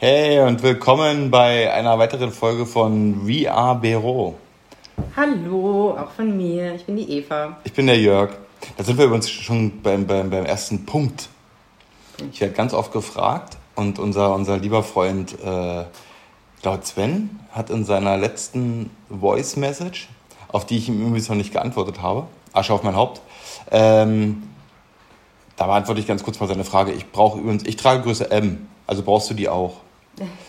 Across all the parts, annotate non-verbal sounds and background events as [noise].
Hey und willkommen bei einer weiteren Folge von Are Bero. Hallo, auch von mir. Ich bin die Eva. Ich bin der Jörg. Da sind wir übrigens schon beim, beim, beim ersten Punkt. Ich werde ganz oft gefragt und unser, unser lieber Freund, äh, ich glaube Sven, hat in seiner letzten Voice Message, auf die ich ihm übrigens noch nicht geantwortet habe, Asche auf mein Haupt, ähm, da beantworte ich ganz kurz mal seine Frage. Ich brauche übrigens, ich trage Größe M, also brauchst du die auch.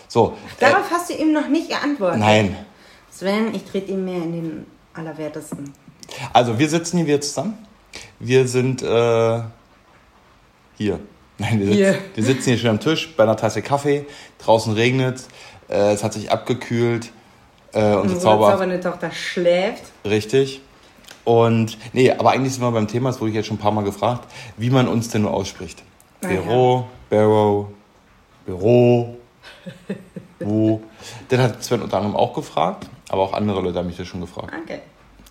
So. Darauf äh, hast du ihm noch nicht geantwortet. Nein. Sven, ich trete ihm mehr in den Allerwertesten. Also wir sitzen hier wieder zusammen. Wir sind äh, hier. Nein, wir, hier. Sitzen, wir sitzen hier schon am Tisch bei einer Tasse Kaffee. Draußen regnet äh, es hat sich abgekühlt. Äh, unsere, Zauber zaubernde Tochter schläft. Richtig. Und nee, aber eigentlich sind wir beim Thema, das wurde ich jetzt schon ein paar Mal gefragt, wie man uns denn nur ausspricht. Büro. Barrow, Büro, [laughs] wo. Den hat Sven unter anderem auch gefragt, aber auch andere Leute haben mich das schon gefragt. Okay.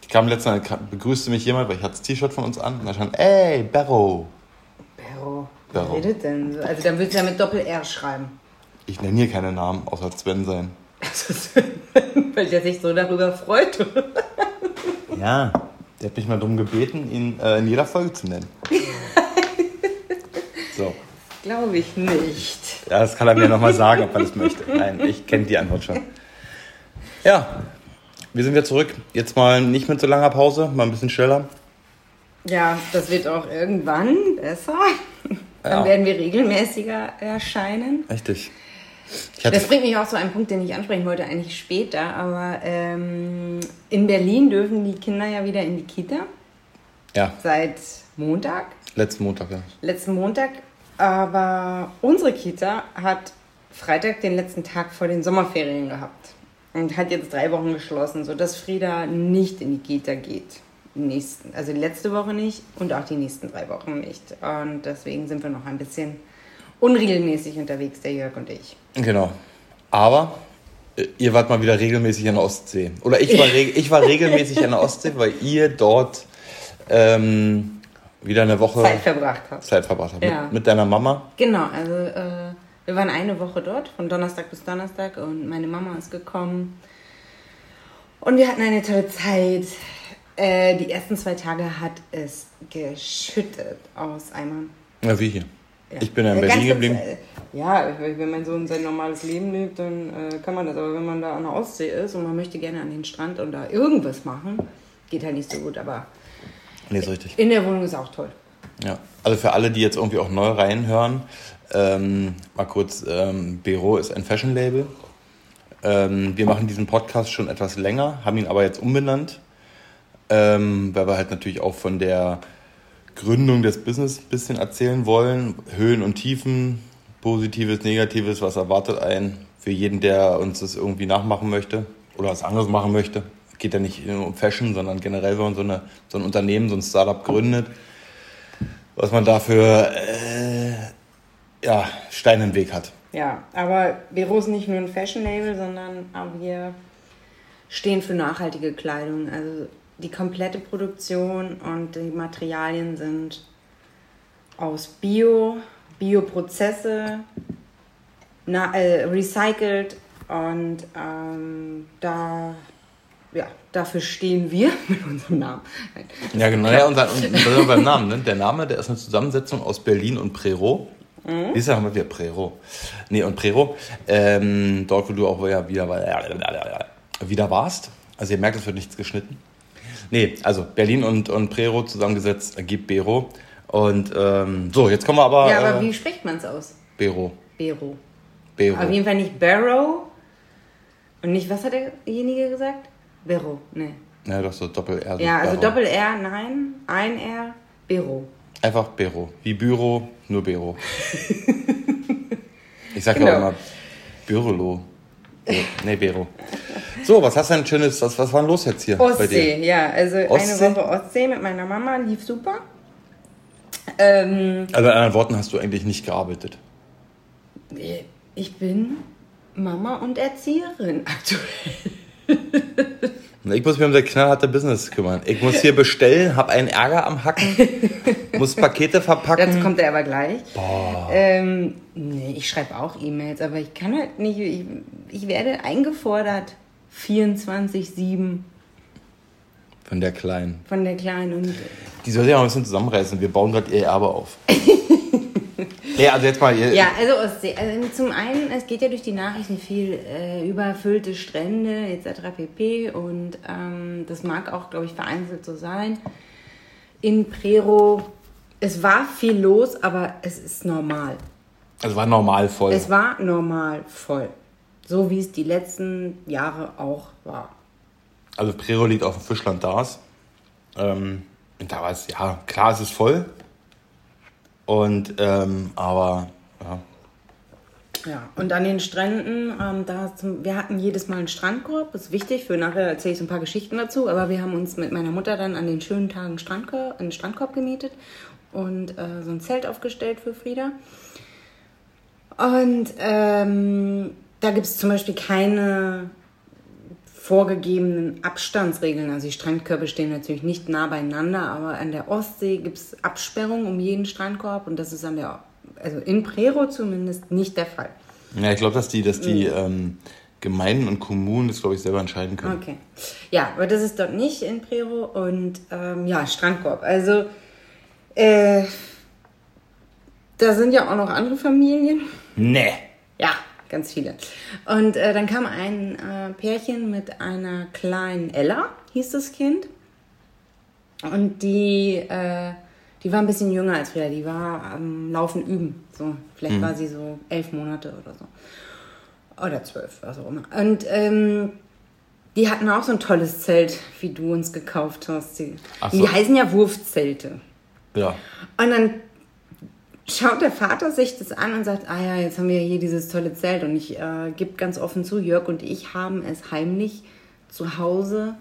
Ich kam letztens, begrüßte mich jemand, weil ich hatte das T-Shirt von uns an und da stand, ey, Barrow. Barrow. Was redet denn? Also dann würdest du ja mit Doppel-R schreiben. Ich nenne hier keine Namen, außer Sven sein. [laughs] Weil der sich so darüber freut. [laughs] ja, der hat mich mal darum gebeten, ihn äh, in jeder Folge zu nennen. So. Glaube ich nicht. Ja, das kann er mir nochmal sagen, ob er das möchte. Nein, ich kenne die Antwort schon. Ja, wir sind wieder zurück. Jetzt mal nicht mit so langer Pause, mal ein bisschen schneller. Ja, das wird auch irgendwann besser. Dann ja. werden wir regelmäßiger erscheinen. Richtig. Das bringt mich auch zu einem Punkt, den ich ansprechen wollte, eigentlich später. Aber ähm, in Berlin dürfen die Kinder ja wieder in die Kita. Ja. Seit Montag. Letzten Montag, ja. Letzten Montag. Aber unsere Kita hat Freitag den letzten Tag vor den Sommerferien gehabt. Und hat jetzt drei Wochen geschlossen, sodass Frieda nicht in die Kita geht. Nächsten, also die letzte Woche nicht und auch die nächsten drei Wochen nicht. Und deswegen sind wir noch ein bisschen unregelmäßig unterwegs, der Jörg und ich. Genau. Aber äh, ihr wart mal wieder regelmäßig an der Ostsee. Oder ich war, [laughs] ich war regelmäßig an der Ostsee, weil ihr dort ähm, wieder eine Woche Zeit verbracht habt. Zeit verbracht habt. Ja. Mit, mit, deiner Mama. Genau, also äh, wir waren eine Woche dort, von Donnerstag bis Donnerstag und meine Mama ist gekommen. Und wir hatten eine tolle Zeit. Äh, die ersten zwei Tage hat es geschüttet aus Eimern. Ja, wie hier. Ja. Ich bin ja in Berlin geblieben. Ja, wenn mein Sohn sein normales Leben lebt, dann äh, kann man das. Aber wenn man da an der Ostsee ist und man möchte gerne an den Strand und da irgendwas machen, geht halt nicht so gut. Aber nee, ist richtig. in der Wohnung ist auch toll. Ja, also für alle, die jetzt irgendwie auch neu reinhören, ähm, mal kurz, ähm, Büro ist ein Fashion-Label. Ähm, wir machen diesen Podcast schon etwas länger, haben ihn aber jetzt umbenannt, ähm, weil wir halt natürlich auch von der Gründung des Business ein bisschen erzählen wollen. Höhen und Tiefen, Positives, Negatives, was erwartet einen für jeden, der uns das irgendwie nachmachen möchte oder was anderes machen möchte. Geht ja nicht nur um Fashion, sondern generell, wenn man so, eine, so ein Unternehmen, so ein Startup gründet, was man dafür äh, ja, Stein im Weg hat. Ja, aber Vero ist nicht nur ein Fashion-Label, sondern wir stehen für nachhaltige Kleidung. Also die komplette Produktion und die Materialien sind aus Bio, Bioprozesse, äh, recycelt und ähm, da ja, dafür stehen wir [laughs] mit unserem Namen. Ja, genau, ja, unser, unser, beim Namen. Ne? Der Name, der ist eine Zusammensetzung aus Berlin und Prero. Mhm. Dieses Jahr haben wir wieder Prero. Nee, und Prero. Ähm, dort, wo du auch wieder, wieder, wieder warst. Also ihr merkt, es wird nichts geschnitten. Nee, also Berlin und, und Prero zusammengesetzt ergibt Bero. Und ähm, so, jetzt kommen wir aber. Ja, aber äh, wie spricht man es aus? Bero. Bero. Bero. Auf jeden Fall nicht Barrow. Und nicht, was hat derjenige gesagt? Bero, nee. Ja, doch so Doppel-R. So ja, also Doppel-R, nein. Ein R, Bero. Einfach Bero. Wie Büro, nur Bero. [laughs] ich sag genau. ja auch immer Bürolo. Nee, Bero. So, was hast du denn Schönes, was, was war denn los jetzt hier Ostsee, bei dir? ja, also Ostsee? eine Woche Ostsee mit meiner Mama, lief super. Ähm, also in anderen Worten hast du eigentlich nicht gearbeitet? Ich bin Mama und Erzieherin aktuell. [laughs] Ich muss mich um das knallharte Business kümmern. Ich muss hier bestellen, habe einen Ärger am Hacken, muss Pakete verpacken. Dazu kommt er aber gleich. Ähm, nee, ich schreibe auch E-Mails, aber ich kann halt nicht. Ich, ich werde eingefordert 24-7 Von der Kleinen. von der Kleinen und Die soll sich auch ein bisschen zusammenreißen. Wir bauen gerade ihr Erbe auf. [laughs] ja, also jetzt mal. Ihr, Ja, also Ostsee. Also zum einen, es geht ja durch die Nachrichten viel äh, überfüllte Strände etc. pp. Und ähm, das mag auch, glaube ich, vereinzelt so sein. In Prero, es war viel los, aber es ist normal. Also war normal voll. Es war normal voll. So wie es die letzten Jahre auch war. Also Prero liegt auf dem Fischland Dars. Ähm, und da war es, ja, klar, es ist voll. Und, ähm, aber, ja. Ja, und an den Stränden, ähm, da zum, wir hatten jedes Mal einen Strandkorb, ist wichtig, für nachher erzähle ich so ein paar Geschichten dazu, aber wir haben uns mit meiner Mutter dann an den schönen Tagen Strandkorb, einen Strandkorb gemietet und äh, so ein Zelt aufgestellt für Frieda. Und ähm, da gibt es zum Beispiel keine vorgegebenen Abstandsregeln. Also die Strandkörbe stehen natürlich nicht nah beieinander, aber an der Ostsee gibt es Absperrungen um jeden Strandkorb und das ist an der, also in Prero zumindest nicht der Fall. Ja, ich glaube, dass die, dass die Mhm. ähm, Gemeinden und Kommunen das, glaube ich, selber entscheiden können. Okay. Ja, aber das ist dort nicht in Prero und ähm, ja, Strandkorb. Also äh, da sind ja auch noch andere Familien. Nee. Ganz viele. Und äh, dann kam ein äh, Pärchen mit einer kleinen Ella, hieß das Kind. Und die, äh, die war ein bisschen jünger als Frieda. Die war am Laufen üben. So, vielleicht war sie so elf Monate oder so. Oder zwölf, was auch immer. Und ähm, die hatten auch so ein tolles Zelt, wie du uns gekauft hast. Die, Ach die so. heißen ja Wurfzelte. Ja. Und dann schaut der Vater sich das an und sagt, ah ja, jetzt haben wir hier dieses tolle Zelt. Und ich äh, gebe ganz offen zu, Jörg und ich haben es heimlich zu Hause.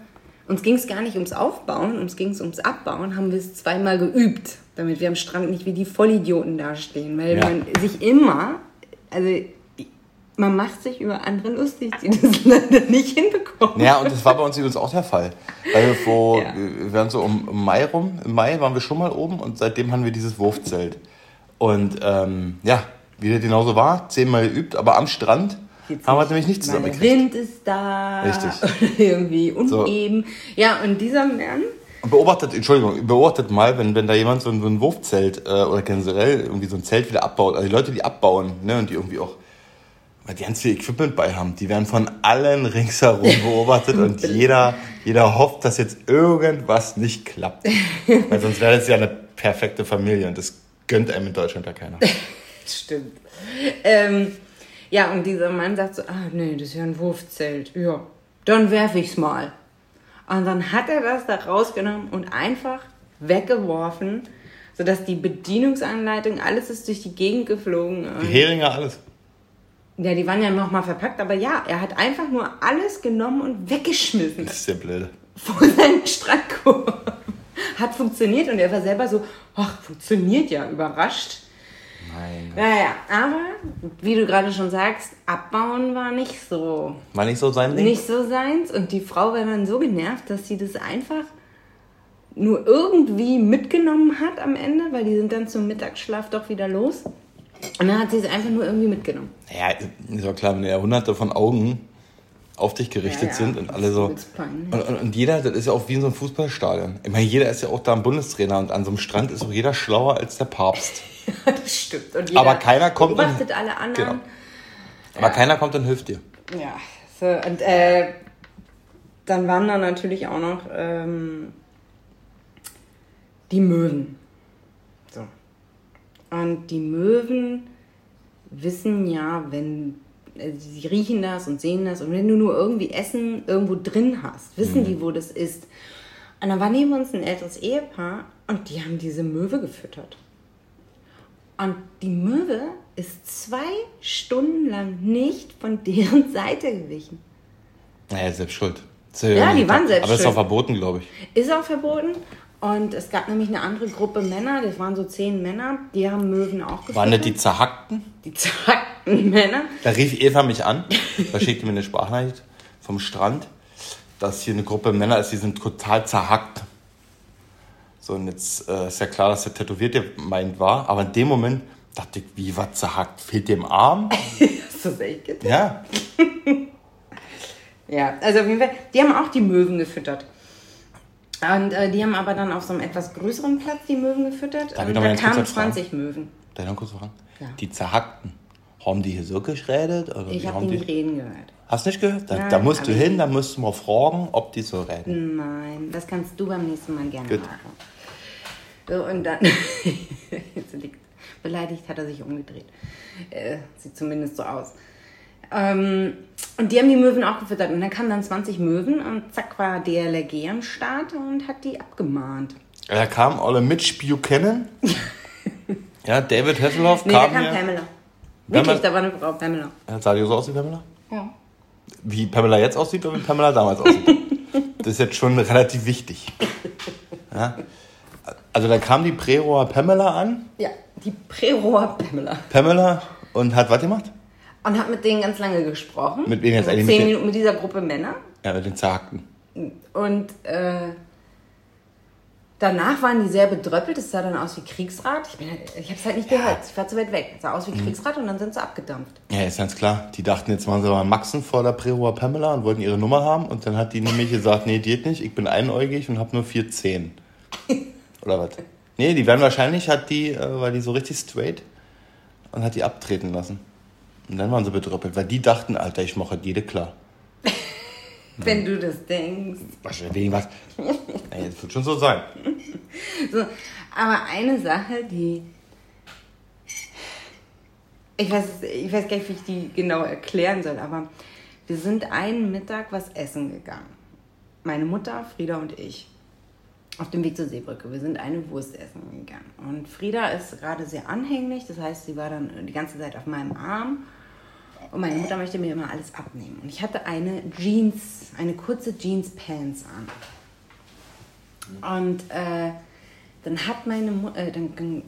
Uns ging es gar nicht ums Aufbauen, uns ging es ums Abbauen, haben wir es zweimal geübt, damit wir am Strand nicht wie die Vollidioten dastehen. Weil Ja. man sich immer, also man macht sich über andere lustig, die das [laughs] leider nicht hinbekommen. Ja, und das war bei uns übrigens auch der Fall. Weil wir vor, Ja. wir waren so um Mai rum, im Mai waren wir schon mal oben und seitdem haben wir dieses Wurfzelt. Und ähm, ja, wie das genauso war, zehnmal geübt, aber am Strand Jetzt haben wir nämlich nicht der zusammengekriegt. Wind ist da. Richtig. [laughs] irgendwie uneben. Ja, und dieser Mann, beobachtet, Entschuldigung, beobachtet mal, wenn, wenn da jemand so ein, so ein Wurfzelt äh, oder generell irgendwie so ein Zelt wieder abbaut, also die Leute, die abbauen, ne, und die irgendwie auch weil die ganz viel Equipment bei haben, die werden von allen ringsherum [laughs] beobachtet und jeder, jeder hofft, dass jetzt irgendwas nicht klappt. [laughs] Weil sonst wäre das ja eine perfekte Familie und das gönnt einem in Deutschland ja keiner. [laughs] Stimmt. Ähm, ja, und dieser Mann sagt so, ah nee, das ist ja ein Wurfzelt. Ja, dann werf ich's mal. Und dann hat er das da rausgenommen und einfach weggeworfen, sodass die Bedienungsanleitung, alles ist durch die Gegend geflogen. Die Heringe, alles. Ja, die waren ja nochmal verpackt, aber ja, er hat einfach nur alles genommen und weggeschmissen Das ist der Blöde. vor seinen Strandkorb. Hat funktioniert und er war selber so, ach, funktioniert ja, überrascht. Nein. Naja, aber wie du gerade schon sagst, abbauen war nicht so, War nicht so sein Ding? nicht so seins. Und die Frau war dann so genervt, dass sie das einfach nur irgendwie mitgenommen hat am Ende, weil die sind dann zum Mittagsschlaf doch wieder los. Und dann hat sie es einfach nur irgendwie mitgenommen. Ja, ist doch klar, wenn ja hunderte von Augen auf dich gerichtet Ja, ja. sind und alle so. Und, und, und jeder, das ist ja auch wie in so einem Fußballstadion. Ich meine, jeder ist ja auch da ein Bundestrainer und an so einem Strand ist auch jeder schlauer als der Papst. [laughs] das stimmt. Und jeder Aber keiner kommt und- beobachtet alle anderen. Genau. Aber keiner kommt und hilft dir. Ja, so, und äh, dann waren da natürlich auch noch ähm, die Möwen. So. Und die Möwen wissen ja, wenn sie riechen das und sehen das und wenn du nur irgendwie Essen irgendwo drin hast, wissen die, wo das ist. Und dann war neben uns ein älteres Ehepaar und die haben diese Möwe gefüttert. Und die Möwe ist zwei Stunden lang nicht von deren [laughs] Seite gewichen. Naja, selbst schuld. Ja, die waren selbst Aber das ist auch schuld. verboten, glaube ich. Ist auch verboten. Und es gab nämlich eine andere Gruppe Männer, das waren so zehn Männer, die haben Möwen auch gefüttert. Waren das die Zerhackten? die zackten [laughs] Männer. Da rief Eva mich an. Da schickte mir eine Sprachnachricht vom Strand. dass hier eine Gruppe Männer ist, die sind total zerhackt. So, und jetzt äh, ist ja klar, dass der Tätowierte meint war, aber in dem Moment dachte ich, wie was zerhackt? Fehlt dem Arm? [laughs] Hast du das echt gedacht? Ja. [laughs] Ja, also auf jeden Fall, die haben auch die Möwen gefüttert. Und äh, die haben aber dann auf so einem etwas größeren Platz die Möwen gefüttert. Darf und da kamen was fragen? 20 Möwen. Darf ich noch kurz fragen? Ja. Die zerhackten, haben die hier so geredet? Oder Ich habe die nicht reden gehört. Hast du nicht gehört? Da, Nein, da musst du hin, da musst du mal fragen, ob die so reden. Nein, das kannst du beim nächsten Mal gerne Gut. machen. So, und dann. [laughs] Beleidigt hat er sich umgedreht. Äh, sieht zumindest so aus. Ähm, und die haben die Möwen auch gefüttert. Und dann kamen dann 20 Möwen und zack war DLRG am Start und hat die abgemahnt. Da kamen alle Mitch Buchanan. [laughs] ja, David Hasselhoff Nee, da kam kam hier. Pamela. Pamela- Wirklich, da war eine Frau, Pamela. Ja, Sah die so aus wie Pamela? Ja. Wie Pamela jetzt aussieht oder wie Pamela damals aussieht? [laughs] das ist jetzt schon relativ wichtig. Ja? Also da kam die Prerohr Pamela an. Ja, die Prerohr Pamela. Pamela und hat was gemacht? Und hat mit denen ganz lange gesprochen. Mit wem jetzt So eigentlich? Zehn Minuten mit dieser Gruppe Männer. Ja, mit den Zerhackten. Und äh, danach waren die sehr bedröppelt. Es sah dann aus wie Kriegsrat. Ich, bin, ich habe es halt nicht gehört. Ich war zu weit weg. Es sah aus Mhm. wie Kriegsrat und dann sind sie abgedampft. Ja, ist ganz klar. Die dachten, jetzt machen sie mal Maxen vor der Prerohr Pamela und wollten ihre Nummer haben. Und dann hat die nämlich gesagt, nee, geht nicht, ich bin einäugig und habe nur vier Zehen. [laughs] Oder was? Nee, die werden wahrscheinlich, hat die, äh, war die so richtig straight und hat die abtreten lassen. Und dann waren sie bedröppelt, weil die dachten, Alter, ich mache jede klar. [laughs] Wenn du das denkst. Wegen was? Ey, das wird schon so sein. [laughs] So, aber eine Sache, die. Ich weiß, ich weiß gar nicht, wie ich die genau erklären soll, aber wir sind einen Mittag was essen gegangen. Meine Mutter, Frieda und ich. Auf dem Weg zur Seebrücke. Wir sind eine Wurst essen gegangen. Und Frieda ist gerade sehr anhänglich, das heißt, sie war dann die ganze Zeit auf meinem Arm. Und meine Mutter möchte mir immer alles abnehmen. Und ich hatte eine Jeans, eine kurze Jeans-Pants an. Und äh, dann hat meine Mutter, äh, dann,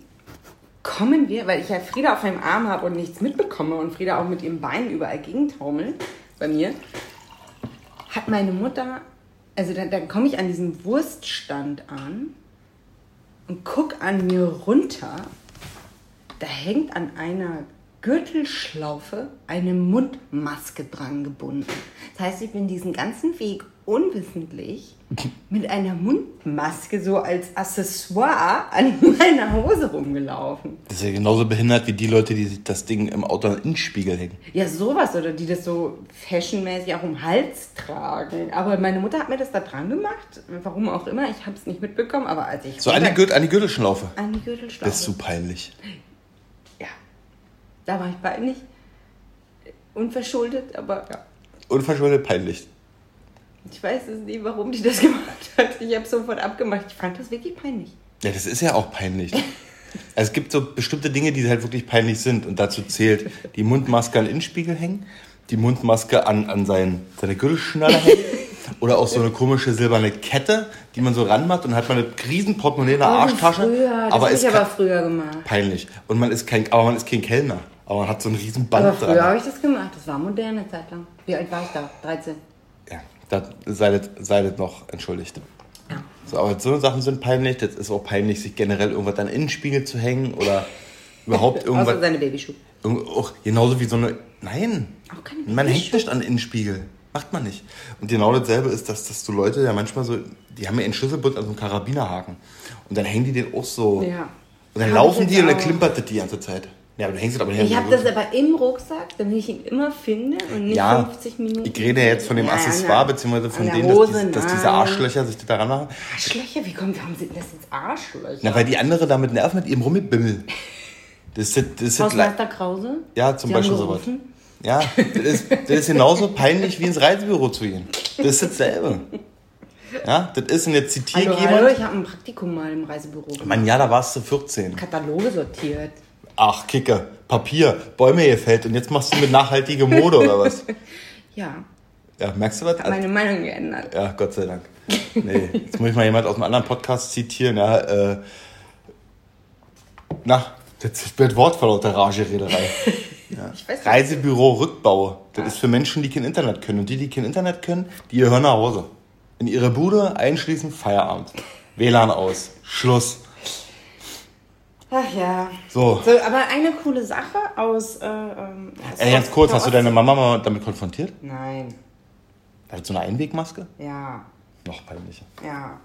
kommen wir, weil ich ja Frieda auf meinem Arm habe und nichts mitbekomme und Frieda auch mit ihrem Bein überall gegentaumelt bei mir, hat meine Mutter, also dann, dann komme ich an diesem Wurststand an und guck an mir runter. Da hängt an einer Gürtelschlaufe eine Mundmaske dran gebunden. Das heißt, ich bin diesen ganzen Weg unwissentlich [laughs] mit einer Mundmaske so als Accessoire an meiner Hose rumgelaufen. Das ist ja genauso behindert wie die Leute, die sich das Ding im Auto in den Spiegel hängen. Ja, sowas oder die das so fashionmäßig auch um den Hals tragen. Aber meine Mutter hat mir das da dran gemacht. Warum auch immer, ich habe es nicht mitbekommen. Aber als ich So runter- Gürtel, die Gürtelschlaufe. die Gürtelschlaufe. Das ist so peinlich. Da war ich peinlich. Unverschuldet, aber ja. Unverschuldet peinlich. Ich weiß es nicht, warum die das [laughs] gemacht hat. Ich habe sofort abgemacht. Ich fand das wirklich peinlich. Ja, das ist ja auch peinlich. [laughs] Also es gibt so bestimmte Dinge, die halt wirklich peinlich sind. Und dazu zählt die Mundmaske an den Innenspiegel hängen, die Mundmaske an, an sein, seine Gürtelschnalle hängen. [laughs] Oder auch so eine komische silberne Kette, die man so ranmacht und hat man eine riesen Portemonnaie in der Arschtasche. Oh, Früher, das aber ist ich aber früher gemacht. peinlich. Und man ist kein, aber man ist kein Kellner. Aber man hat so ein riesen Aber Band früher dran. habe ich das gemacht. Das war moderne Zeit lang. Wie alt war ich da? 13. Ja, da seid, seid noch entschuldigt. Ja. So, aber so Sachen sind peinlich. Das ist auch peinlich, sich generell irgendwas an den Innenspiegel zu hängen oder [laughs] überhaupt Außer irgendwas. seine Babyschuhe. Auch genauso wie so eine. Nein! Auch keine Man hängt nicht an den Innenspiegel. Macht man nicht. Und genau dasselbe ist, dass, dass so Leute ja manchmal so. Die haben ja einen Schlüsselbund an so einem Karabinerhaken. Und dann hängen die den auch so. Ja. Und dann Hab laufen die jetzt und dann auch. klimpert das die ganze Zeit. Ja, aber du hängst es aber Ich habe das aber im Rucksack, damit ich ihn immer finde und nicht Ja, 50 Minuten. ich rede ja jetzt von dem Ja, Accessoire, beziehungsweise von denen, dass, Hose, dass diese. Arschlöcher sich daran machen. Arschlöcher? Wie kommt, warum sind das jetzt Arschlöcher? Na, weil die andere damit nerven mit ihrem Rummelbimmel. Das ist, das ist, das Hausmeister Krause? Ja, zum Sie Beispiel sowas. Ja, das ist, das ist genauso peinlich wie ins Reisebüro zu gehen. Das ist dasselbe. Ja, das ist, und jetzt zitiere Hallo, ich hallo, jemand. ich habe ein Praktikum mal im Reisebüro gemacht. Mann, ja, da warst du 14. Kataloge sortiert. Ach, Kicke, Papier, Bäume gefällt und jetzt machst du mit nachhaltige Mode oder was? [laughs] Ja, Ja, merkst du was? habe meine Meinung geändert. Ja, Gott sei Dank. Nee, jetzt muss ich mal jemand aus einem anderen Podcast zitieren. Ja, äh, na, jetzt wird Wortfall aus der Rage-Rederei. [laughs] Ich nicht. Reisebüro Rückbau. Das ist für Menschen, die kein Internet können. Und die, die kein Internet können, die gehören nach Hause. in ihre Bude, einschließen, Feierabend. WLAN aus. Schluss. Ach ja. So. so aber eine coole Sache aus. Äh, ähm, Ey, ganz kurz, hast du deine Mama mal damit konfrontiert? Nein. Hat so eine Einwegmaske? Ja. Noch peinlicher. Ja.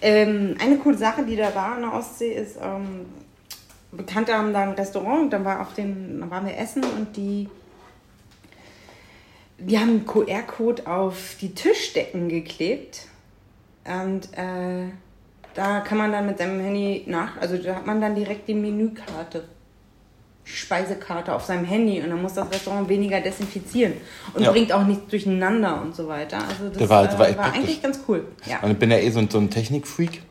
Ähm, eine coole Sache, die da war an der Ostsee, ist, ähm, Bekannte haben da ein Restaurant und dann, war auf den, dann waren wir essen und die, die haben einen QR-Code auf die Tischdecken geklebt. Und äh, da kann man dann mit seinem Handy nach, also da hat man dann direkt die Menükarte, Speisekarte auf seinem Handy und dann muss das Restaurant weniger desinfizieren und Ja. bringt auch nichts durcheinander und so weiter. Also das Der war- der war äh, war praktisch. eigentlich ganz cool. Ja. Und ich bin ja eh so, ein- so ein Technikfreak.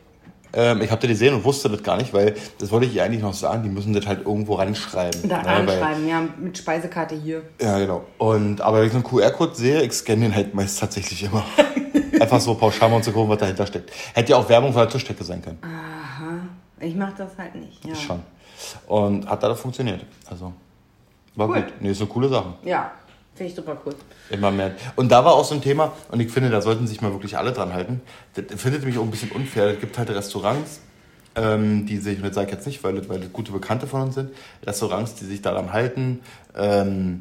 Ähm, ich habe das gesehen und wusste das gar nicht, weil das wollte ich ihr eigentlich noch sagen, die müssen das halt irgendwo ranschreiben. Da ne, weil- ja, mit Speisekarte hier. Ja, genau. Und, aber wenn ich so einen QR-Code sehe, ich scanne den halt meist tatsächlich immer. [laughs] Einfach so pauschal mal um zu gucken, was dahinter steckt. Hätte ja auch Werbung von der Tischdecke sein können. Aha. Ich mach das halt nicht. Ja. Schon. Und hat da funktioniert. Also, war Cool. gut. Nee, ist eine coole Sache. Ja, finde ich super cool. Immer mehr. Und da war auch so ein Thema, und ich finde, da sollten sich mal wirklich alle dran halten. Das findet mich auch ein bisschen unfair. Es gibt halt Restaurants, ähm, die sich, und das sage ich jetzt nicht, weil das, weil das gute Bekannte von uns sind, Restaurants, die sich daran halten, ähm,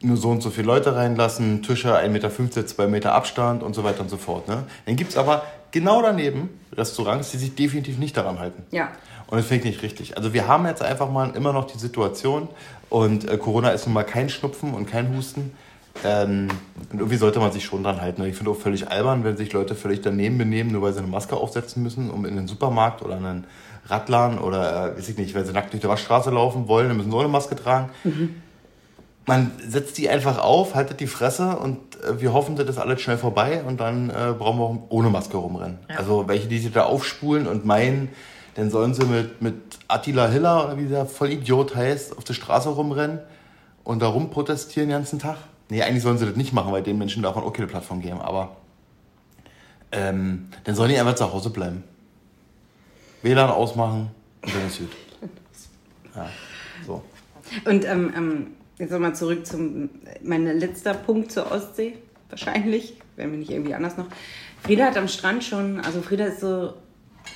nur so und so viele Leute reinlassen, Tische 1,50 Meter, 2 Meter Abstand und so weiter und so fort. Ne? Dann gibt es aber genau daneben Restaurants, die sich definitiv nicht daran halten. Ja. Und das finde ich nicht richtig. Also wir haben jetzt einfach mal immer noch die Situation und äh, Corona ist nun mal kein Schnupfen und kein Husten. Ähm, und irgendwie sollte man sich schon dran halten. Ich finde auch völlig albern, wenn sich Leute völlig daneben benehmen, nur weil sie eine Maske aufsetzen müssen, um in den Supermarkt oder in einen Radladen oder, äh, weiß ich nicht, wenn sie nackt durch die Waschstraße laufen wollen, dann müssen sie auch eine Maske tragen. Man setzt die einfach auf, haltet die Fresse und äh, wir hoffen, das ist alles schnell vorbei und dann äh, brauchen wir auch ohne Maske rumrennen. Also welche, die sich da aufspulen und meinen, dann sollen sie mit, mit Attila Hiller oder wie der Vollidiot heißt, auf der Straße rumrennen und da rumprotestieren den ganzen Tag. Nee, eigentlich sollen sie das nicht machen, weil den Menschen man auch keine Plattform geben, aber ähm, dann sollen die einfach zu Hause bleiben. WLAN ausmachen und dann ist gut. [laughs] Ja, so. Und ähm, ähm, jetzt nochmal zurück zum, mein letzter Punkt zur Ostsee, wahrscheinlich, wenn wir nicht irgendwie anders noch. Frieda hat am Strand schon, also Frieda ist so,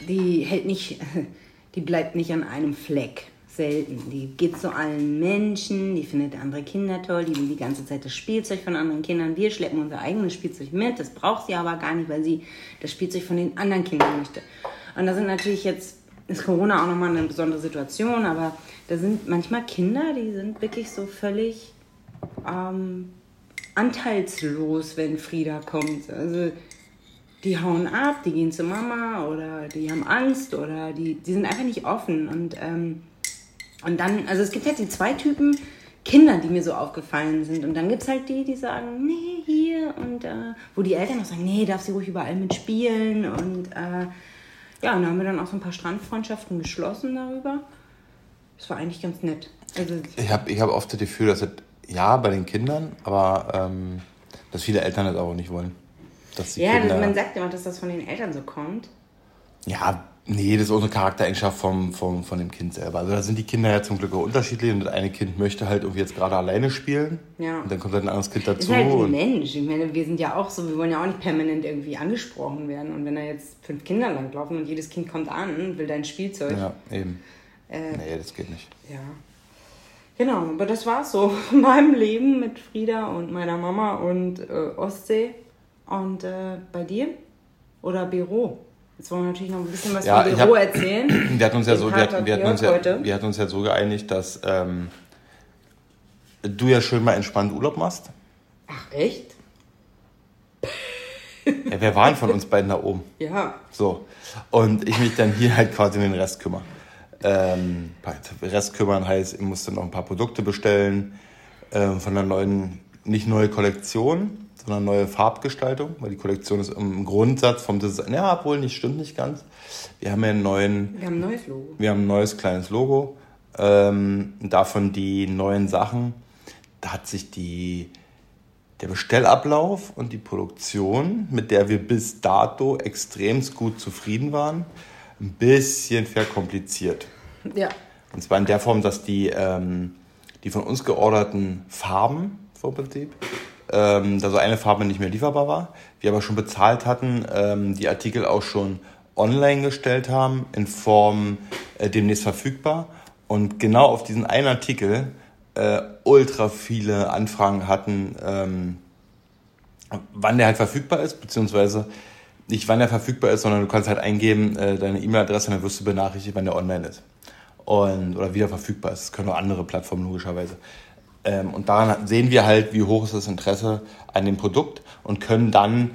die hält nicht, [laughs] die bleibt nicht an einem Fleck. Selten. Die geht zu allen Menschen, die findet andere Kinder toll, die will die ganze Zeit das Spielzeug von anderen Kindern. Wir schleppen unser eigenes Spielzeug mit, das braucht sie aber gar nicht, weil sie das Spielzeug von den anderen Kindern möchte. Und da sind natürlich jetzt, ist Corona auch nochmal eine besondere Situation, aber da sind manchmal Kinder, die sind wirklich so völlig ähm, anteilslos, wenn Frieda kommt. Also die hauen ab, die gehen zu Mama oder die haben Angst oder die, die sind einfach nicht offen. Und, ähm, und dann, also es gibt halt die zwei Typen Kinder, die mir so aufgefallen sind. Und dann gibt es halt die, die sagen, nee, hier. Und äh, wo die Eltern auch sagen, nee, darf sie ruhig überall mitspielen. Und äh, ja, und da haben wir dann auch so ein paar Strandfreundschaften geschlossen darüber. Das war eigentlich ganz nett. Also, Ich habe ich hab oft das Gefühl, dass es, ja, bei den Kindern, aber ähm, dass viele Eltern das auch nicht wollen. Dass die ja, Kinder, man sagt immer, dass das von den Eltern so kommt. ja, nee, das ist auch eine Charaktereigenschaft vom, vom, von dem Kind selber. Also da sind die Kinder ja zum Glück auch unterschiedlich und das eine Kind möchte halt irgendwie jetzt gerade alleine spielen. Ja. Und dann kommt halt ein anderes Kind Ist dazu. halt ein und, Mensch. Ich meine, wir sind ja auch so, wir wollen ja auch nicht permanent irgendwie angesprochen werden. Und wenn da jetzt fünf Kinder langlaufen und jedes Kind kommt an, will dein Spielzeug. ja, eben. Äh, Nee, das geht nicht. ja. Genau, aber das war's so [laughs] von meinem Leben mit Frieda und meiner Mama und äh, Ostsee. Und äh, bei dir? Oder Büro? Jetzt wollen wir natürlich noch ein bisschen was Ja, von ich Büro hab- erzählen. [clears throat] Wir hatten uns ja so, wir hatten, wir hatten uns ja, wir hatten uns ja so geeinigt, dass ähm, du ja schön mal entspannt Urlaub machst. Ach, echt? [laughs] Ja, wer war denn von uns beiden da oben? Ja. So. Und ich mich dann hier halt quasi um den Rest kümmere. Ähm, Rest kümmern heißt, ich musste noch ein paar Produkte bestellen ähm, von einer neuen, nicht neue Kollektion, sondern neue Farbgestaltung, weil die Kollektion ist im Grundsatz vom Design, ja, obwohl nicht, stimmt nicht ganz. Wir haben ja einen neuen, Wir haben ein neues Logo. wir haben ein neues kleines Logo. Ähm, davon die neuen Sachen. Da hat sich die, der Bestellablauf und die Produktion, mit der wir bis dato extremst gut zufrieden waren, ein bisschen verkompliziert. Ja. Und zwar in der Form, dass die, ähm, die von uns georderten Farben vom Prinzip ähm, da so eine Farbe nicht mehr lieferbar war. Wir aber schon bezahlt hatten, ähm, die Artikel auch schon online gestellt haben, in Form äh, demnächst verfügbar. Und genau auf diesen einen Artikel äh, ultra viele Anfragen hatten, ähm, wann der halt verfügbar ist, beziehungsweise nicht wann der verfügbar ist, sondern du kannst halt eingeben, äh, deine E-Mail-Adresse und dann wirst du benachrichtigt, wann der online ist. Und, oder wieder verfügbar ist. Das können auch andere Plattformen logischerweise. Ähm, und daran sehen wir halt, wie hoch ist das Interesse an dem Produkt und können dann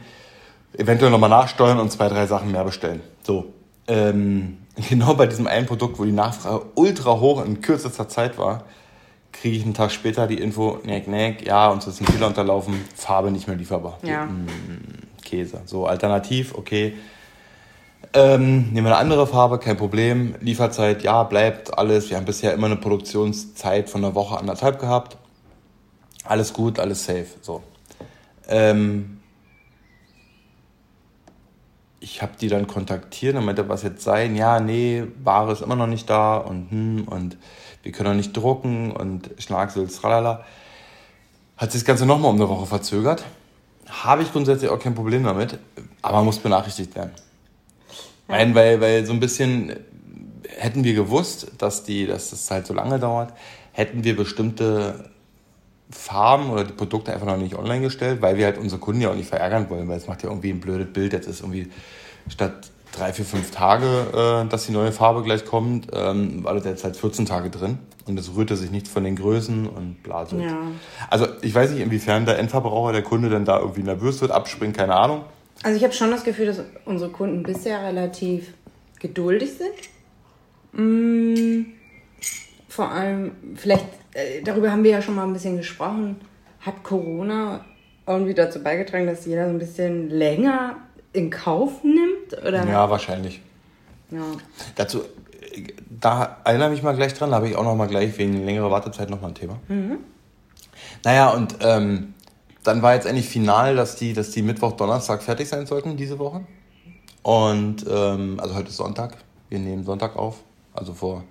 eventuell nochmal nachsteuern und zwei, drei Sachen mehr bestellen. So. Ähm, [laughs] genau bei diesem einen Produkt, wo die Nachfrage ultra hoch in kürzester Zeit war, kriege ich einen Tag später die Info, neck, neck, ja, uns ist ein Fehler unterlaufen, Farbe nicht mehr lieferbar. Ja. Mm, Käse. So, alternativ, okay. Ähm, nehmen wir eine andere Farbe, kein Problem. Lieferzeit, ja, bleibt alles. Wir haben bisher immer eine Produktionszeit von einer Woche, anderthalb gehabt. Alles gut, alles safe. So. Ähm, ich habe die dann kontaktiert und meinte, was jetzt sein? Ja, nee, Ware ist immer noch nicht da und hm, und wir können noch nicht drucken und Schnacksels, tralala. Hat sich das Ganze nochmal um eine Woche verzögert. Habe ich grundsätzlich auch kein Problem damit, aber muss benachrichtigt werden. Nein, weil, weil so ein bisschen hätten wir gewusst, dass, die, dass das halt so lange dauert, hätten wir bestimmte Farben oder die Produkte einfach noch nicht online gestellt, weil wir halt unsere Kunden ja auch nicht verärgern wollen, weil es macht ja irgendwie ein blödes Bild. Jetzt ist irgendwie statt drei, vier, fünf Tage, äh, dass die neue Farbe gleich kommt, ähm, war das jetzt halt 14 Tage drin und es rührte sich nicht von den Größen und bla. Ja. Also ich weiß nicht, inwiefern der Endverbraucher, der Kunde dann da irgendwie nervös wird, abspringt, keine Ahnung. Also ich habe schon das Gefühl, dass unsere Kunden bisher relativ geduldig sind. Mmh, vor allem, vielleicht äh, darüber haben wir ja schon mal ein bisschen gesprochen, hat Corona irgendwie dazu beigetragen, dass jeder so ein bisschen länger in Kauf nimmt? Oder? Ja, wahrscheinlich. Ja. Dazu, da erinnere mich mal gleich dran, da habe ich auch noch mal gleich wegen längerer Wartezeit noch mal ein Thema. Mhm. Naja, und ähm, dann war jetzt endlich final, dass die, dass die Mittwoch, Donnerstag fertig sein sollten diese Woche. Und ähm, also heute ist Sonntag. Wir nehmen Sonntag auf. Also vor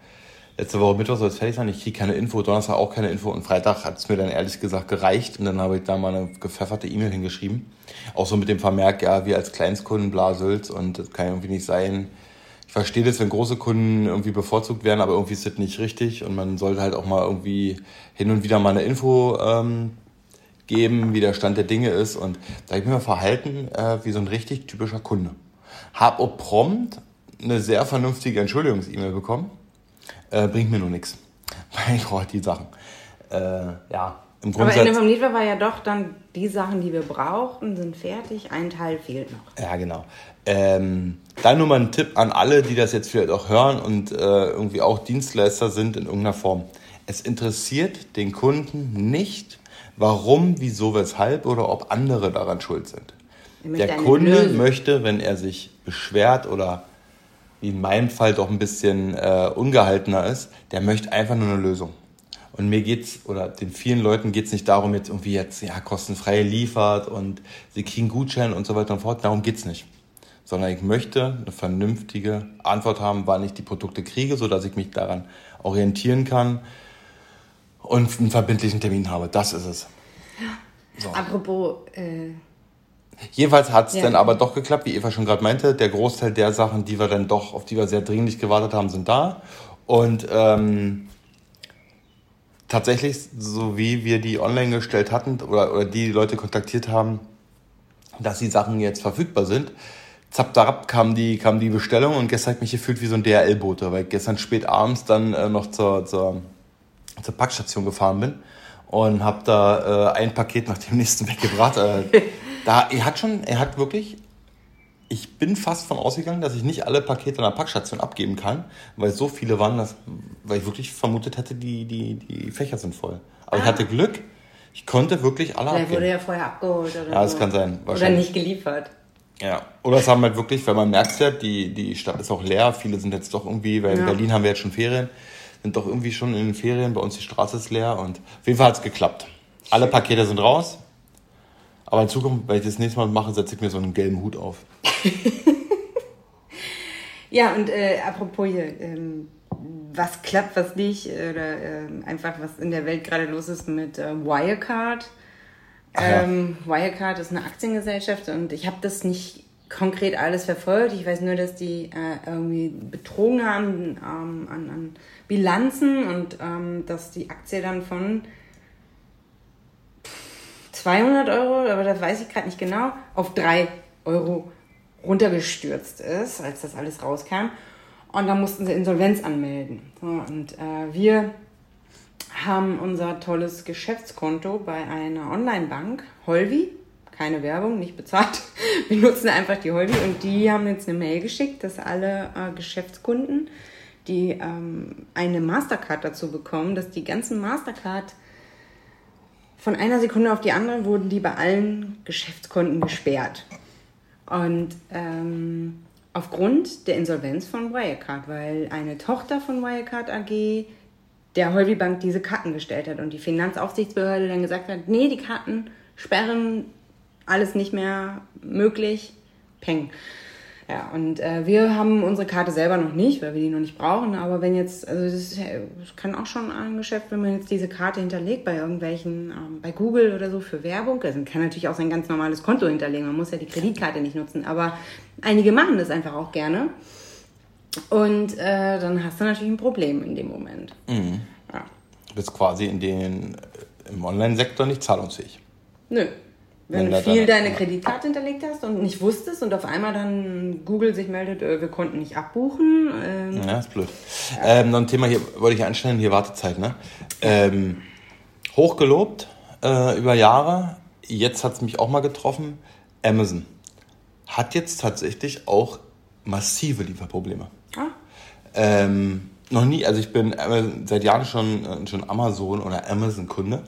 letzte Woche Mittwoch soll es fertig sein. Ich kriege keine Info, Donnerstag auch keine Info und Freitag hat es mir dann ehrlich gesagt gereicht und dann habe ich da mal eine gepfefferte E-Mail hingeschrieben. Auch so mit dem Vermerk, ja, wir als Kleinstkunden, bla, Sülz und das kann irgendwie nicht sein. Ich verstehe das, wenn große Kunden irgendwie bevorzugt werden, aber irgendwie ist das nicht richtig und man sollte halt auch mal irgendwie hin und wieder mal eine Info ähm, geben, wie der Stand der Dinge ist und da habe ich mich mal verhalten äh, wie so ein richtig typischer Kunde. Hab auch prompt eine sehr vernünftige Entschuldigungs-E-Mail bekommen äh, bringt mir nur nichts. [laughs] Weil ich brauche die Sachen. Äh, ja, im Grundsatz. Aber Ende vom Lied war ja doch dann die Sachen, die wir brauchten, sind fertig. Ein Teil fehlt noch. Ja, genau. Ähm, dann nur mal ein Tipp an alle, die das jetzt vielleicht auch hören und äh, irgendwie auch Dienstleister sind in irgendeiner Form. Es interessiert den Kunden nicht, warum, wieso, weshalb oder ob andere daran schuld sind. Der Kunde Lösung. möchte, wenn er sich beschwert oder wie in meinem Fall doch ein bisschen äh, ungehaltener ist, der möchte einfach nur eine Lösung. Und mir geht's, oder den vielen Leuten geht's nicht darum, jetzt irgendwie jetzt, ja, kostenfrei liefert und sie kriegen Gutschein und so weiter und fort. Darum geht's nicht. Sondern ich möchte eine vernünftige Antwort haben, wann ich die Produkte kriege, sodass ich mich daran orientieren kann und einen verbindlichen Termin habe. Das ist es. So. Apropos äh, Jedenfalls hat es ja. dann aber doch geklappt, wie Eva schon gerade meinte. Der Großteil der Sachen, die wir dann doch, auf die wir sehr dringlich gewartet haben, sind da. Und ähm, tatsächlich, so wie wir die online gestellt hatten oder, oder die Leute kontaktiert haben, dass die Sachen jetzt verfügbar sind, zapp zapp kam die, kam die Bestellung und gestern habe ich mich gefühlt wie so ein DHL-Bote, weil gestern spät abends dann äh, noch zur, zur, zur Packstation gefahren bin und habe da äh, ein Paket nach dem nächsten [laughs] weggebracht. Äh, da, er hat schon, er hat wirklich, ich bin fast von ausgegangen, dass ich nicht alle Pakete an der Packstation abgeben kann, weil so viele waren, dass, weil ich wirklich vermutet hätte, die, die, die Fächer sind voll. Aber ah. ich hatte Glück, ich konnte wirklich alle Vielleicht abgeben. wurde ja vorher abgeholt oder Ja, das so. kann sein. Oder nicht geliefert. Ja, oder es haben halt wirklich, weil man merkt ja, die, die Stadt ist auch leer, viele sind jetzt doch irgendwie, weil ja. in Berlin haben wir jetzt schon Ferien, sind doch irgendwie schon in den Ferien, bei uns die Straße ist leer und auf jeden Fall hat es geklappt. Alle Pakete sind raus, aber in Zukunft, wenn ich das nächste Mal mache, setze ich mir so einen gelben Hut auf. [laughs] ja, und äh, apropos hier, ähm, was klappt, was nicht, oder äh, einfach was in der Welt gerade los ist mit äh, Wirecard. Ja. Ähm, Wirecard ist eine Aktiengesellschaft und ich habe das nicht konkret alles verfolgt. Ich weiß nur, dass die äh, irgendwie betrogen haben ähm, an, an, Bilanzen und ähm, dass die Aktie dann von 200 Euro, aber das weiß ich gerade nicht genau, auf 3 Euro runtergestürzt ist, als das alles rauskam. Und da mussten sie Insolvenz anmelden. So, und äh, wir haben unser tolles Geschäftskonto bei einer Online-Bank, Holvi, keine Werbung, nicht bezahlt. [laughs] Wir nutzen einfach die Holvi und die haben jetzt eine Mail geschickt, dass alle äh, Geschäftskunden, die ähm, eine Mastercard dazu bekommen, dass die ganzen Mastercard von einer Sekunde auf die andere wurden die bei allen Geschäftskonten gesperrt. Und ähm, aufgrund der Insolvenz von Wirecard, weil eine Tochter von Wirecard AG der Holvi Bank diese Karten gestellt hat und die Finanzaufsichtsbehörde dann gesagt hat, nee, die Karten sperren alles nicht mehr möglich. Peng. Ja, und äh, wir haben unsere Karte selber noch nicht, weil wir die noch nicht brauchen. Aber wenn jetzt, also das, das kann auch schon ein Geschäft, wenn man jetzt diese Karte hinterlegt bei irgendwelchen, ähm, bei Google oder so für Werbung. Also man kann natürlich auch sein ganz normales Konto hinterlegen. Man muss ja die Kreditkarte nicht nutzen. Aber einige machen das einfach auch gerne. Und äh, dann hast du natürlich ein Problem in dem Moment. Mhm. Ja. Du bist quasi in den, im Online-Sektor nicht zahlungsfähig. Nö. Wenn, du viel deine Kreditkarte hinterlegt hast und nicht wusstest und auf einmal dann Google sich meldet, äh, wir konnten nicht abbuchen. Ähm, ja, ist blöd. Ja. Ähm, noch ein Thema hier wollte ich anstellen, hier Wartezeit, ne? Ähm, hochgelobt äh, über Jahre, jetzt hat es mich auch mal getroffen, Amazon hat jetzt tatsächlich auch massive Lieferprobleme. Ah. Ähm, noch nie, also ich bin seit Jahren schon, äh, schon Amazon oder Amazon-Kunde.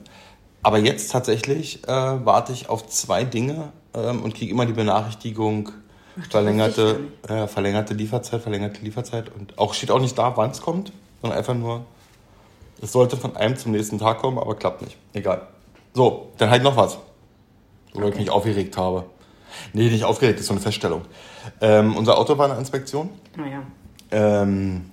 Aber jetzt tatsächlich äh, warte ich auf zwei Dinge ähm, und kriege immer die Benachrichtigung, Ach, verlängerte, äh, verlängerte Lieferzeit, verlängerte Lieferzeit. Und auch steht auch nicht da, wann es kommt, sondern einfach nur, es sollte von einem zum nächsten Tag kommen, aber klappt nicht. Egal. So, dann halt noch was, worüber okay. ich mich aufgeregt habe. Nee, nicht aufgeregt, das ist so eine Feststellung. Ähm, unser Auto war eine Inspektion. Naja. Ah, ähm,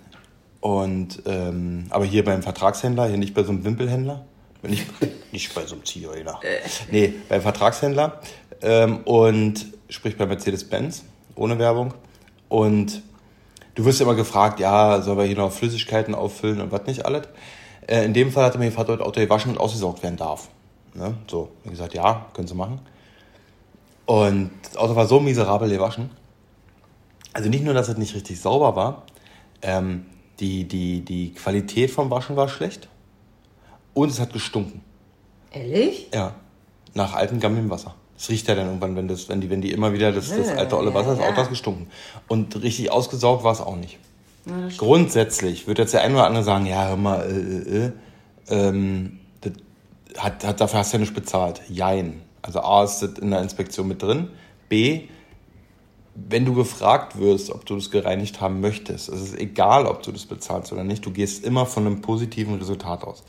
und, ähm, aber hier beim Vertragshändler, hier nicht bei so einem Wimpelhändler. Nicht, [laughs] nicht bei so einem Ziehheuler. Äh. Nee, beim Vertragshändler. Ähm, und sprich bei Mercedes-Benz, ohne Werbung. Und du wirst immer gefragt, ja, soll wir hier noch Flüssigkeiten auffüllen und was nicht alles. Äh, in dem Fall hat er mir gefragt, ob das Auto gewaschen und ausgesaugt werden darf. Ne? So, ich gesagt, ja, können Sie machen. Und das Auto war so miserabel gewaschen. Also nicht nur, dass es nicht richtig sauber war, ähm, die, die, die Qualität vom Waschen war schlecht und es hat gestunken. Ehrlich? Ja. Nach altem Gammelwasser. Das riecht ja dann irgendwann, wenn, das, wenn, die, wenn die immer wieder das, das alte olle Wasser, das Auto hat gestunken. Und richtig ausgesaugt war es auch nicht. Ja, Grundsätzlich wird jetzt der eine oder andere sagen, ja, hör mal, äh, äh, äh, ähm, das hat, hat, dafür hast du ja nicht bezahlt. Jein. Also A ist das in der Inspektion mit drin. B, wenn du gefragt wirst, ob du das gereinigt haben möchtest, es ist egal, ob du das bezahlst oder nicht, du gehst immer von einem positiven Resultat aus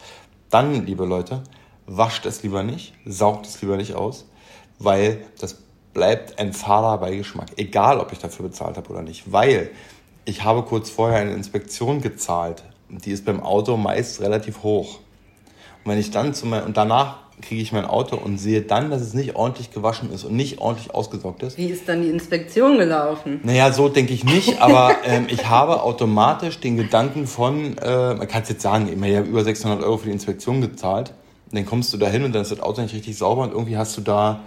dann, liebe Leute, wascht es lieber nicht, saugt es lieber nicht aus, weil das bleibt ein fader Beigeschmack, egal ob ich dafür bezahlt habe oder nicht, weil ich habe kurz vorher eine Inspektion gezahlt, die ist beim Auto meist relativ hoch. Und wenn ich dann zu mein, und danach kriege ich mein Auto und sehe dann, dass es nicht ordentlich gewaschen ist und nicht ordentlich ausgesaugt ist. Wie ist dann die Inspektion gelaufen? Naja, so denke ich nicht, aber ähm, ich habe automatisch den Gedanken von, äh, man kann es jetzt sagen, ich habe über 600 Euro für die Inspektion gezahlt. Und dann kommst du da hin und dann ist das Auto nicht richtig sauber und irgendwie hast du da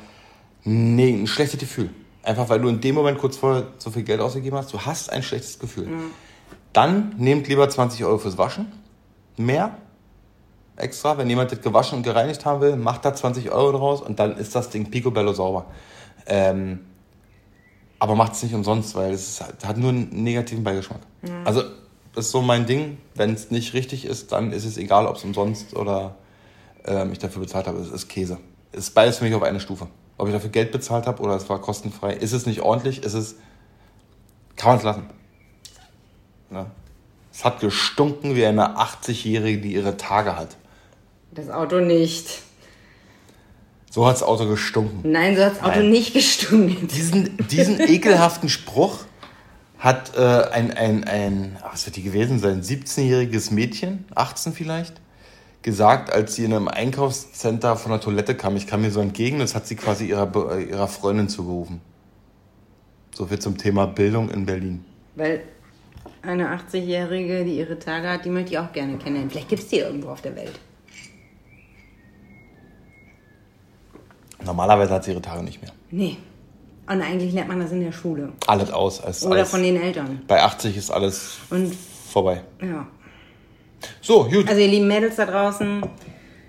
nee, ein schlechtes Gefühl. Einfach weil du in dem Moment kurz vorher so viel Geld ausgegeben hast, du hast ein schlechtes Gefühl. Mhm. Dann nehmt lieber 20 Euro fürs Waschen. Mehr, extra. Wenn jemand das gewaschen und gereinigt haben will, macht da 20 Euro draus und dann ist das Ding picobello sauber. Ähm, aber macht es nicht umsonst, weil es hat nur einen negativen Beigeschmack. Mhm. Also das ist so mein Ding. Wenn es nicht richtig ist, dann ist es egal, ob es umsonst oder ähm, ich dafür bezahlt habe. Es ist Käse. Es ist beides für mich auf eine Stufe. Ob ich dafür Geld bezahlt habe oder es war kostenfrei. Ist es nicht ordentlich, ist es, kann man es lassen. Ja. Es hat gestunken wie eine 80-Jährige, die ihre Tage hat. Das Auto nicht. So hat das Auto gestunken. Nein, so hat das Auto Nein. nicht gestunken. Diesen, diesen [laughs] ekelhaften Spruch hat äh, ein, ein, ein, was wird die gewesen sein, 17-jähriges Mädchen, 18 vielleicht, gesagt, als sie in einem Einkaufscenter von der Toilette kam. Ich kam mir so entgegen, das hat sie quasi ihrer, ihrer Freundin zugerufen. So viel zum Thema Bildung in Berlin. Weil eine 80-Jährige, die ihre Tage hat, die möchte ich auch gerne kennenlernen. Vielleicht gibt es die irgendwo auf der Welt. Normalerweise hat sie ihre Tage nicht mehr. Nee. Und eigentlich lernt man das in der Schule. Alles aus. Als, Oder als, von den Eltern. bei 80 ist alles Und vorbei. ja. So, gut. Also ihr lieben Mädels da draußen,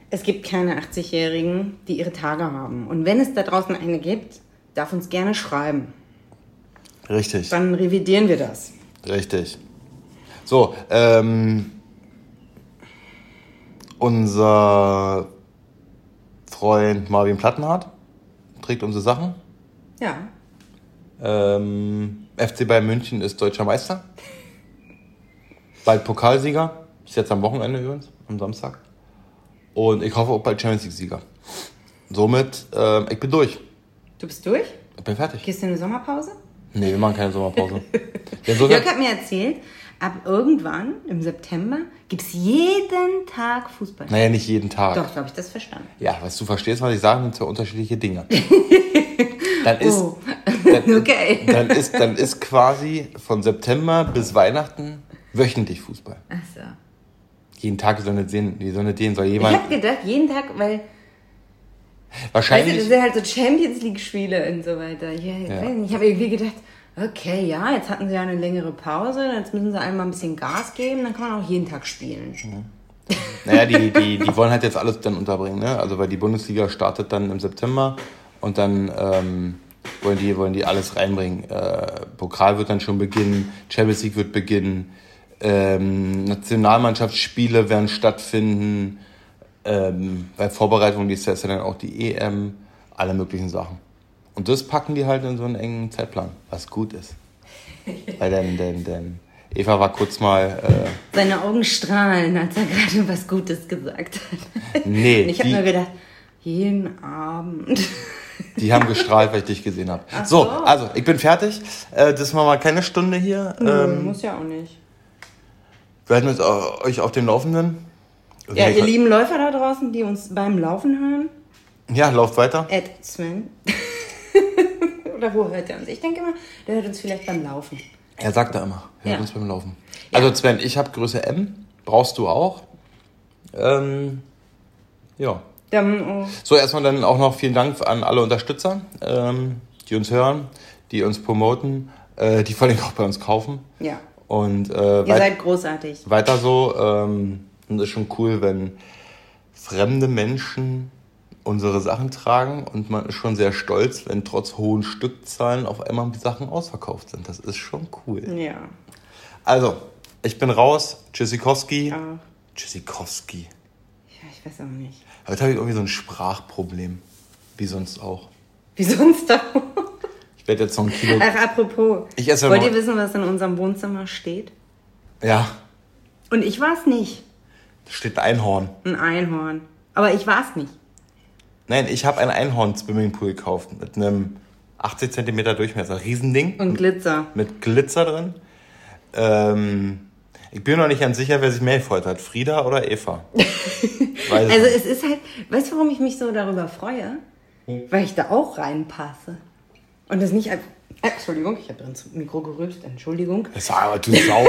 es gibt keine 80-Jährigen, die ihre Tage haben. Und wenn es da draußen eine gibt, darf uns gerne schreiben. Richtig. Dann revidieren wir das. Richtig. So, ähm, unser Freund Marvin Plattenhardt trägt unsere Sachen. Ja. Ähm, FC Bayern München ist deutscher Meister. Bald Pokalsieger. Ist jetzt am Wochenende übrigens, am Samstag. Und ich hoffe auch bald Champions League-Sieger. Somit, ähm, ich bin durch. Du bist durch? Ich bin fertig. Gehst du in eine Sommerpause? Nee, wir machen keine Sommerpause. [laughs] Jörg hat mir erzählt, ab irgendwann im September gibt es jeden Tag Fußball. naja, nicht jeden Tag. Doch, so habe ich das verstanden. Ja, was du verstehst, was ich sage, sind zwei unterschiedliche Dinge. [laughs] Dann ist, Oh. dann, [laughs] Okay. dann, ist, dann ist quasi von September bis Weihnachten wöchentlich Fußball. Ach so. Jeden Tag soll nicht sehen, die soll nicht den, soll Ich jemand. habe gedacht, jeden Tag, weil, weißt du, wahrscheinlich. das sind halt so Champions League-Spiele und so weiter. Ich, ich, Ja. ich habe irgendwie gedacht, okay, ja, jetzt hatten sie ja eine längere Pause, jetzt müssen sie einmal ein bisschen Gas geben, dann kann man auch jeden Tag spielen. Naja, die, die, die wollen halt jetzt alles dann unterbringen, ne? Also weil die Bundesliga startet dann im September und dann ähm, wollen, die, wollen die alles reinbringen. Äh, Pokal wird dann schon beginnen, Champions League wird beginnen, ähm, Nationalmannschaftsspiele werden stattfinden, ähm, bei Vorbereitung ist ja dann auch die EM, alle möglichen Sachen. Und das packen die halt in so einen engen Zeitplan, was gut ist. Weil dann, dann, dann Eva war kurz mal äh, Seine Augen strahlen, als er gerade was Gutes gesagt hat. Nee, Und ich habe nur gedacht, jeden Abend. Die haben gestrahlt, weil ich dich gesehen habe. So, so. also ich bin fertig. Äh, das war mal keine Stunde hier. Ähm, Muss ja auch nicht. wir halten uns euch auf dem Laufenden. Ja, ihr lieben Läufer da draußen, die uns beim Laufen hören, Ja, lauft weiter. Ed Sven. Oder wo hört er uns? Ich denke immer, der hört uns vielleicht beim Laufen. Er sagt da immer, hört Ja. uns beim Laufen. Also Sven, ich habe Größe M. Brauchst du auch. Ähm, ja. Dann, oh, So, erstmal dann auch noch vielen Dank an alle Unterstützer, ähm, die uns hören, die uns promoten, äh, die vor allem auch bei uns kaufen. ja, Und äh, ihr seid großartig. weiter so. Ähm, und es ist schon cool, wenn fremde Menschen unsere Sachen tragen und man ist schon sehr stolz, wenn trotz hohen Stückzahlen auf einmal die Sachen ausverkauft sind. Das ist schon cool. Ja. Also, ich bin raus. Tschüssikowski. Ja. Tschüssikowski. ja, ich weiß auch nicht. Heute habe ich irgendwie so ein Sprachproblem. Wie sonst auch. Wie sonst auch. Ich werde jetzt noch ein Kilo. Ach, apropos. Ich esse Wollt ihr wissen, was in unserem Wohnzimmer steht? Ja, Und ich war es nicht. da steht ein Einhorn. Ein Einhorn. Aber ich war es nicht. Nein, ich habe ein Einhorn-Swimmingpool gekauft mit einem 80 cm Durchmesser. Riesending. Und Glitzer. mit Glitzer drin. Ähm, ich bin noch nicht ganz sicher, wer sich mehr gefreut hat, Frieda oder Eva. [laughs] Also nicht. es ist halt, weißt du, warum ich mich so darüber freue? Weil ich da auch reinpasse. Und das nicht als, äh, Entschuldigung, ich habe ins Mikro gerülpst, Entschuldigung. Sag aber, du Sau.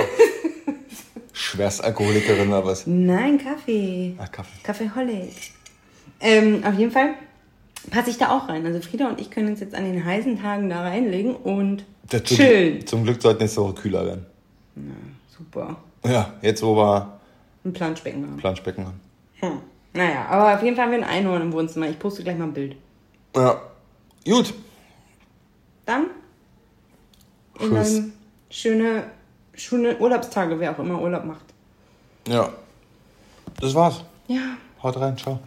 [laughs] Schwerstalkoholikerin oder was? Nein, Kaffee. Ach, Kaffee. Kaffee Hollig. Ähm, auf jeden Fall passe ich da auch rein. Also Frieda und ich können uns jetzt an den heißen Tagen da reinlegen und Das- zum- chillen. Zum Glück sollte nächste Woche kühler werden. Super. Ja, jetzt wo wir Ein Planschbecken haben. Planschbecken haben. Hm. Naja, aber auf jeden Fall haben wir ein Einhorn im Wohnzimmer. Ich poste gleich mal ein Bild. Ja. Gut. Dann Tschüss. schöne, schöne Urlaubstage, wer auch immer Urlaub macht. Ja. Das war's. Ja, Haut rein, ciao.